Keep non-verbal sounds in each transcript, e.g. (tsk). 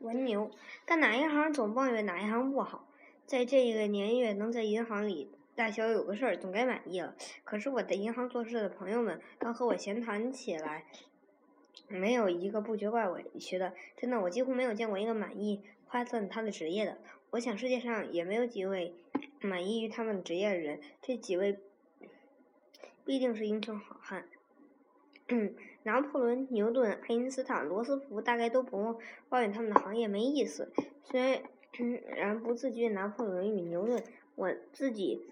文牛，干哪一行总抱怨哪一行不好。在这个年月，能在银行里大小有个事儿，总该满意了。可是我在银行做事的朋友们，刚和我闲谈起来，没有一个不觉怪委屈的。真的，我几乎没有见过一个满意夸赞他的职业的。我想世界上也没有几位满意于他们职业的人。这几位必定是英雄好汉。拿破仑、牛顿、爱因斯坦、罗斯福大概都不抱怨他们的行业没意思。虽然不自居拿破仑与牛顿，我自己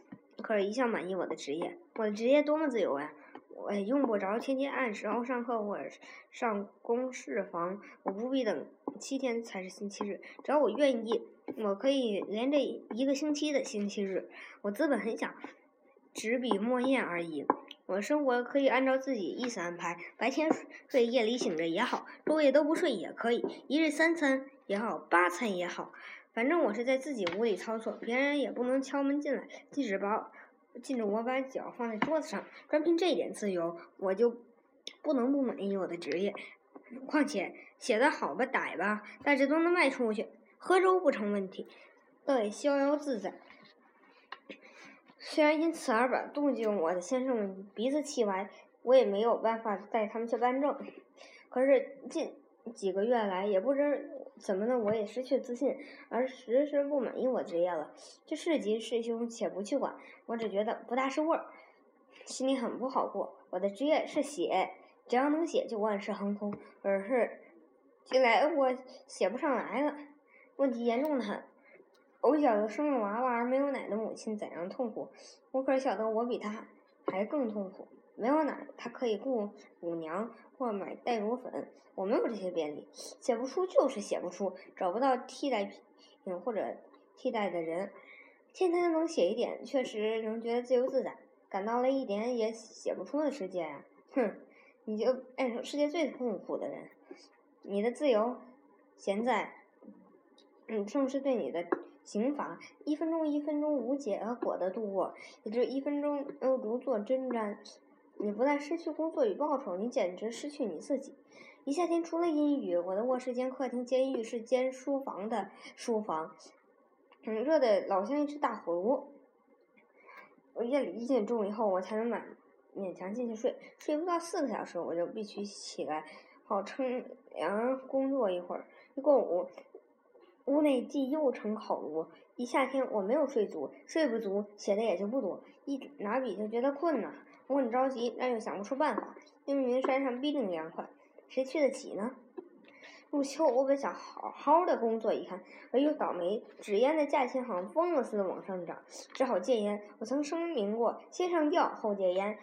可是一向满意我的职业。我的职业多么自由呀！我用不着天天按时候上课或者上公事房，我不必等七天才是星期日。只要我愿意，我可以连着一个星期的星期日。我资本很小，纸笔墨砚而已。我生活可以按照自己意思安排，白天睡，夜里醒着也好，昼夜都不睡也可以，一日三餐也好，八餐也好，反正我是在自己屋里操作，别人也不能敲门进来，禁止把，禁止我把脚放在桌子上。专凭这点自由，我就不能不满意我的职业。况且写的好吧歹吧，大致都能卖出去，喝粥不成问题，倒也逍遥自在。虽然因此而把动静我的先生们鼻子气歪，我也没有办法带他们去办证。可是近几个月来，也不知怎么的，我也失去自信，而时时不满意我职业了。这是吉是凶，且不去管，我只觉得不大是味儿，心里很不好过。我的职业是写，只要能写，就万事亨通。可是近来我写不上来了，问题严重的很。我晓得生了娃娃而没有奶的母亲怎样痛苦，我可晓得我比她还更痛苦。没有奶，她可以雇乳娘或买代乳粉，我没有这些便利，写不出就是写不出，找不到替代品或者替代的人。天天能写一点，确实能觉得自由自在，感到了一点也写不出的世界啊！哼，你就变成世界最痛苦的人。你的自由，现在，嗯，正是对你的。刑罚，一分钟一分钟无结果的度过，也就一分钟又如坐针毡。你不但失去工作与报酬，你简直失去你自己。一夏天除了阴雨，我的卧室兼客厅兼浴室兼书房的书房，嗯，热的老像一只大火炉。我夜里一点钟以后，我才能满勉强进去睡，睡不到四个小时，我就必须起来，好乘凉工作一会儿。一过午。屋内既又成烤炉，一夏天我没有睡足，睡不足，写的也就不多。一拿笔就觉得困呐，我很着急，但又想不出办法。因为山上必定凉快，谁去得起呢？入秋，我本想好好的工作一看，而又倒霉，纸烟的价钱好像疯了似的往上涨，只好戒烟。我曾声明过，先上吊后戒烟，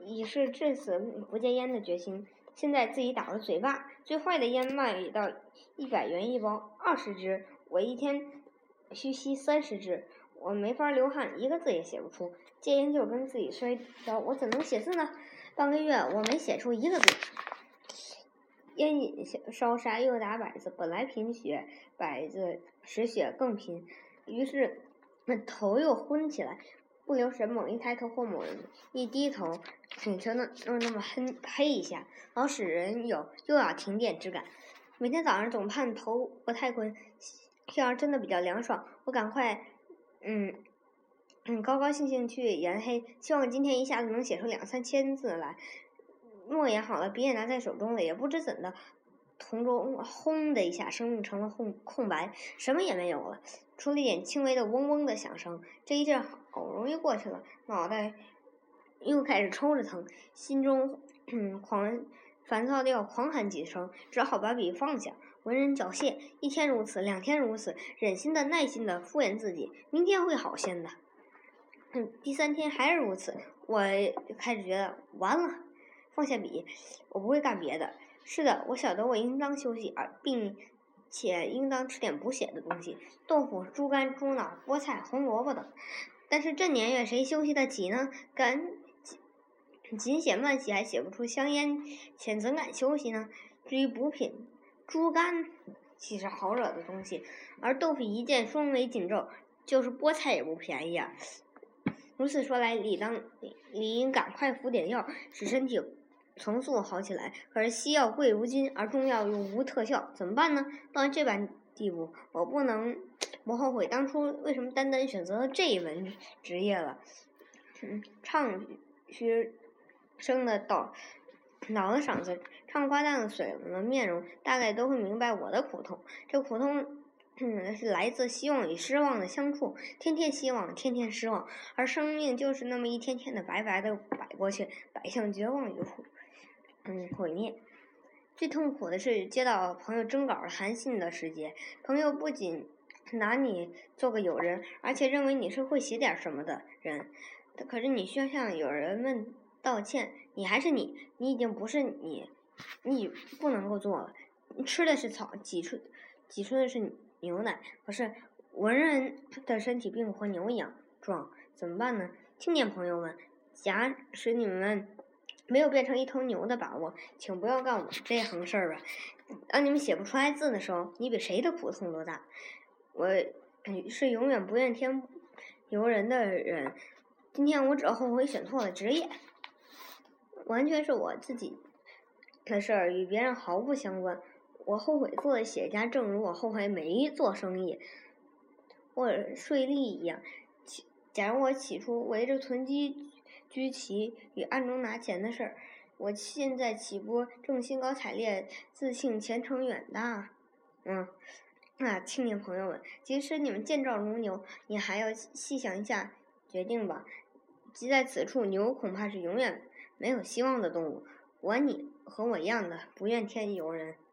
以示至死不戒烟的决心。现在自己打了嘴巴，最坏的烟卖到一百元一包，二十支，我一天需吸三十支，我没法流汗，一个字也写不出。戒烟就跟自己摔跤，我怎能写字呢？半个月我没写出一个字。烟瘾烧杀又打摆子，本来贫血，摆子使血更贫，于是头又昏起来。不留神，猛一抬头或猛一低头，眼球呢又那么黑黑一下，老使人有又要停电之感。每天早上总盼头不太困，天儿真的比较凉爽，我赶快嗯嗯高高兴兴去研黑，希望今天一下子能写出两三千字来。墨研好了，笔也拿在手中了，也不知怎的，瞳中轰的一下，生命成了空空白，什么也没有了。出了一点轻微的嗡嗡的响声，这一阵好容易过去了，脑袋又开始抽着疼，心中狂烦躁的要狂喊几声，只好把笔放下，文人缴械。一天如此，两天如此，忍心的、耐心的敷衍自己，明天会好些的。第三天还是如此，我就开始觉得完了，放下笔，我不会干别的。是的，我晓得我应当休息，而并。且应当吃点补血的东西，豆腐、猪肝、猪脑、菠菜、红萝卜等。但是这年月谁休息得起呢？敢紧写慢写还写不出香烟，且怎敢休息呢？至于补品，猪肝岂是好惹的东西？而豆腐一见双眉紧皱，就是菠菜也不便宜啊。如此说来，理当理应赶快服点药，使身体重塑好起来。可是西药贵如金，而中药又无特效，怎么办呢？到这般地步，我不能 (tsk) 不后悔当初为什么单单选择了这一门职业了。嗯，唱嘘声的倒老了嗓子，唱花旦的水了面容，大概都会明白我的苦痛。这苦痛。嗯，是来自希望与失望的相处，天天希望，天天失望，而生命就是那么一天天的白白的摆过去，摆向绝望与毁，嗯，毁灭。最痛苦的是接到朋友征稿的函信的时节，朋友不仅拿你做个友人，而且认为你是会写点什么的人。可是你需要向友人们道歉，你还是你，你已经不是你，你不能够做了。吃的是草，挤出挤出的是。牛奶可是文人的身体并不和牛一样壮，怎么办呢？青年朋友们，假使你们没有变成一头牛的把握，请不要干我这行事儿吧。当你们写不出来字的时候，你比谁的苦痛都大。我是永远不怨天尤人的人。今天我只后悔选错了职业，完全是我自己的事儿，与别人毫不相关。我后悔做了企业家，正如我后悔没做生意或者税吏一样。假如我起初围着囤积居奇与暗中拿钱的事儿，我现在岂不正兴高采烈、自信前程远大？嗯，啊，青年朋友们，即使你们健壮如牛，你还要细想一下决定吧。即在此处，牛恐怕是永远没有希望的动物。我你和我一样的不怨天尤人。